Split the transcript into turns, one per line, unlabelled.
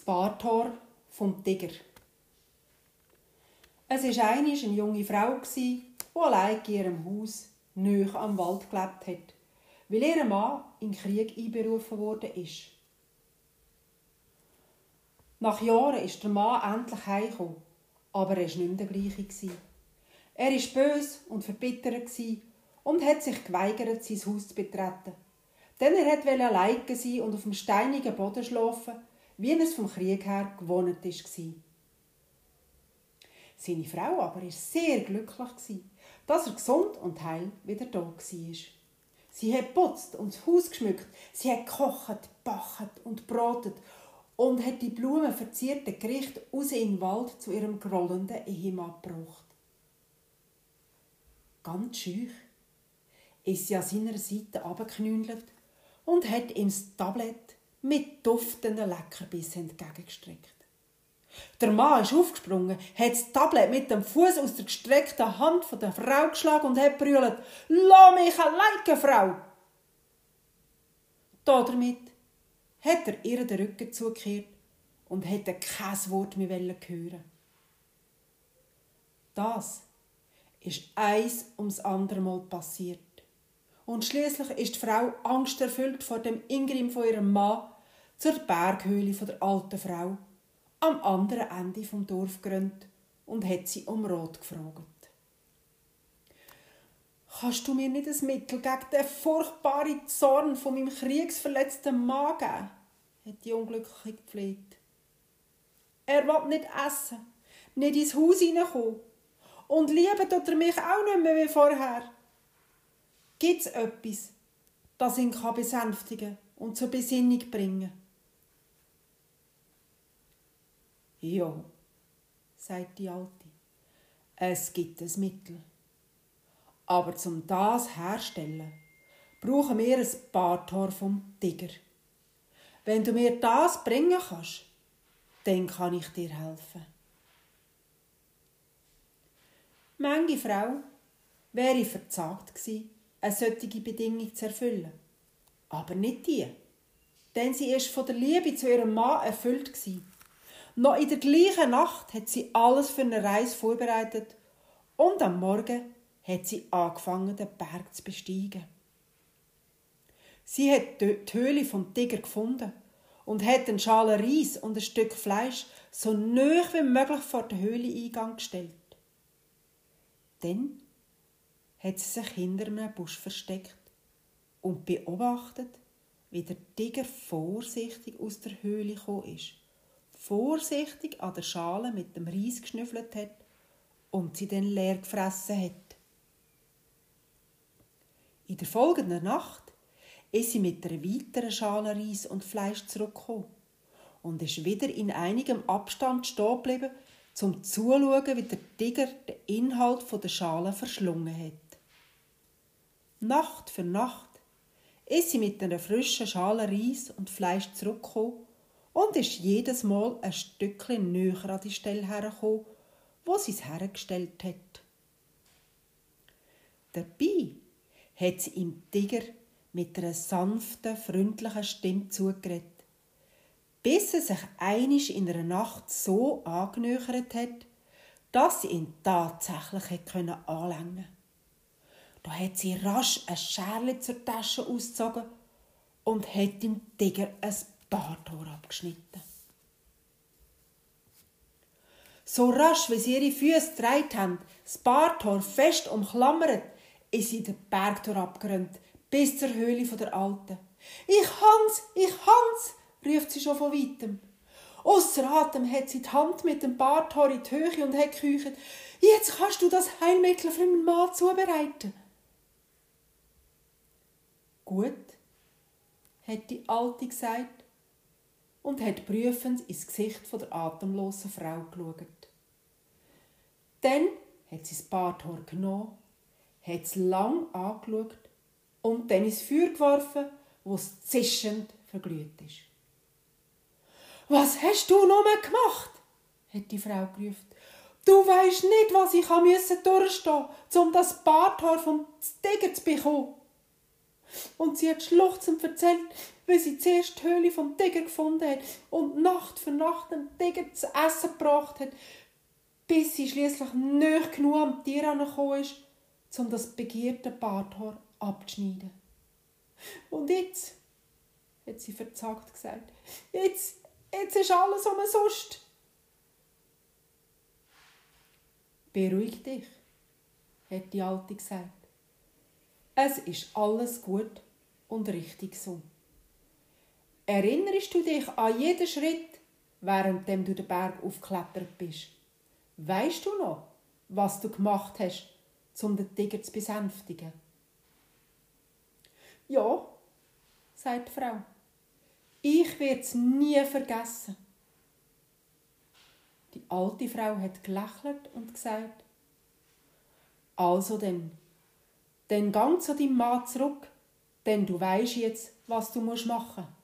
Bartor vom Tiger. Es war einmal eine junge Frau, die allein in ihrem Haus nöch am Wald gelebt hat, weil ihr Mann in den Krieg einberufen ist. Nach Jahren ist der Mann endlich heimgekommen, aber er war nicht der gleiche. Er war böse und verbittert und hat sich geweigert, sein Haus zu betreten. Denn er wollte allein sein und auf dem steinigen Boden schlafen, wie er es vom Krieg her gewohnt war. Seine Frau aber war sehr glücklich, dass er gesund und heil wieder da war. Sie hat putzt und das Haus geschmückt, sie hat gekocht, bachet und brotet und hat die blumenverzierten Gerichte aus in Wald zu ihrem grollenden Ehemann gebracht. Ganz schüch ist sie an seiner Seite abgeknündelt und hat ihm das Tablett mit duftenden Leckerbissen entgegengestreckt. Der Mann ist aufgesprungen, hat das Tablet mit dem Fuß aus der gestreckten Hand von der Frau geschlagen und hat brüllt: Lass mich alleine, Frau! Damit hat er ihr den Rücken zugekehrt und hätte kein Wort mehr hören Das ist eins ums andere Mal passiert. Und schließlich ist die Frau angsterfüllt vor dem Ingrim von ihrem Mann zur Berghöhle von der alten Frau am anderen Ende vom Dorf gerannt und hat sie um Rat gefragt. Kannst du mir nicht ein Mittel gegen den furchtbaren Zorn von meinem kriegsverletzten Mann geben? hat die Unglückliche gepflegt. Er will nicht essen, nicht ins Haus hineinkommen. Und lieben tut er mich auch nicht mehr wie vorher. Gibt es etwas, das ihn besänftigen und zur Besinnung bringen Ja, sagt die Alte, es gibt ein Mittel. Aber zum das herstellen, brauchen wir ein Bartor vom Tiger. Wenn du mir das bringen kannst, dann kann ich dir helfen. Manche Frau wäre verzagt gewesen, eine solche Bedingung zu erfüllen. Aber nicht die, denn sie ist von der Liebe zu ihrem Mann erfüllt gewesen. Noch in der gleichen Nacht hat sie alles für eine Reise vorbereitet und am Morgen hat sie angefangen, den Berg zu besteigen. Sie hat die Höhle vom Tiger gefunden und hat einen Schale Reis und ein Stück Fleisch so nah wie möglich vor den Höhleneingang gestellt. Dann hat sie sich hinter einem Busch versteckt und beobachtet, wie der Tiger vorsichtig aus der Höhle gekommen ist, vorsichtig an der Schale mit dem Reis geschnüffelt hat und sie dann leer gefressen hat. In der folgenden Nacht ist sie mit einer weiteren Schale Reis und Fleisch zurückgekommen und ist wieder in einigem Abstand stehen geblieben, zum zuschauen, wie der Tiger den Inhalt der Schale verschlungen hat. Nacht für Nacht ist sie mit einer frischen Schale Reis und Fleisch zurückgekommen und ist jedes Mal ein Stückchen näher an die Stelle hergekommen, wo sie es hergestellt hat. Dabei hat sie im Tiger mit einer sanften, freundlichen Stimme zugeredet, bis er sich einisch in einer Nacht so angenöchert hat, dass sie ihn tatsächlich anlängen konnte. Da hat sie rasch ein Scherli zur Tasche ausgezogen und hat dem Tiger ein Barthaar abgeschnitten. So rasch, wie sie ihre Füße gedreht haben, das Barthaar fest umklammert, ist sie den Bergtor abgerannt, bis zur Höhle der Alten. Ich Hans, ich Hans, ruft sie schon von weitem. Ausser Atem hat sie die Hand mit dem Barthaar in die Höhe und hat gekücht. Jetzt kannst du das Heilmittel für meinen Mann zubereiten. Gut, hat die Alte gesagt und hat prüfend ins Gesicht der atemlosen Frau geschaut. Dann hat sie das Barthaar genommen, hat es lang angeschaut und dann ins Feuer geworfen, wo es zischend verglüht ist. Was hast du nur gemacht? hat die Frau gerufen. Du weisst nicht, was ich durchstehen musste, um das Barthaar vom Tiger zu bekommen. Und sie hat schluchzend erzählt, wie sie zuerst die Höhle vom Tiger gefunden hat und Nacht für Nacht den Tiger zu essen gebracht hat, bis sie schließlich nicht genug am Tier herangekommen ist, um das begehrte Barthaar abzuschneiden. Und jetzt, hat sie verzagt gesagt, jetzt, jetzt ist alles umsonst. Beruhig dich, hat die Alte gesagt. Es ist alles gut und richtig so. Erinnerst du dich an jeden Schritt, während du den Berg aufgeklettert bist? Weißt du noch, was du gemacht hast, um den Tiger zu besänftigen? Ja, sagt die Frau. Ich werde es nie vergessen. Die alte Frau hat gelächelt und gesagt, also denn, dann gang zu deinem Mann zurück, denn du weißt jetzt, was du machen musst.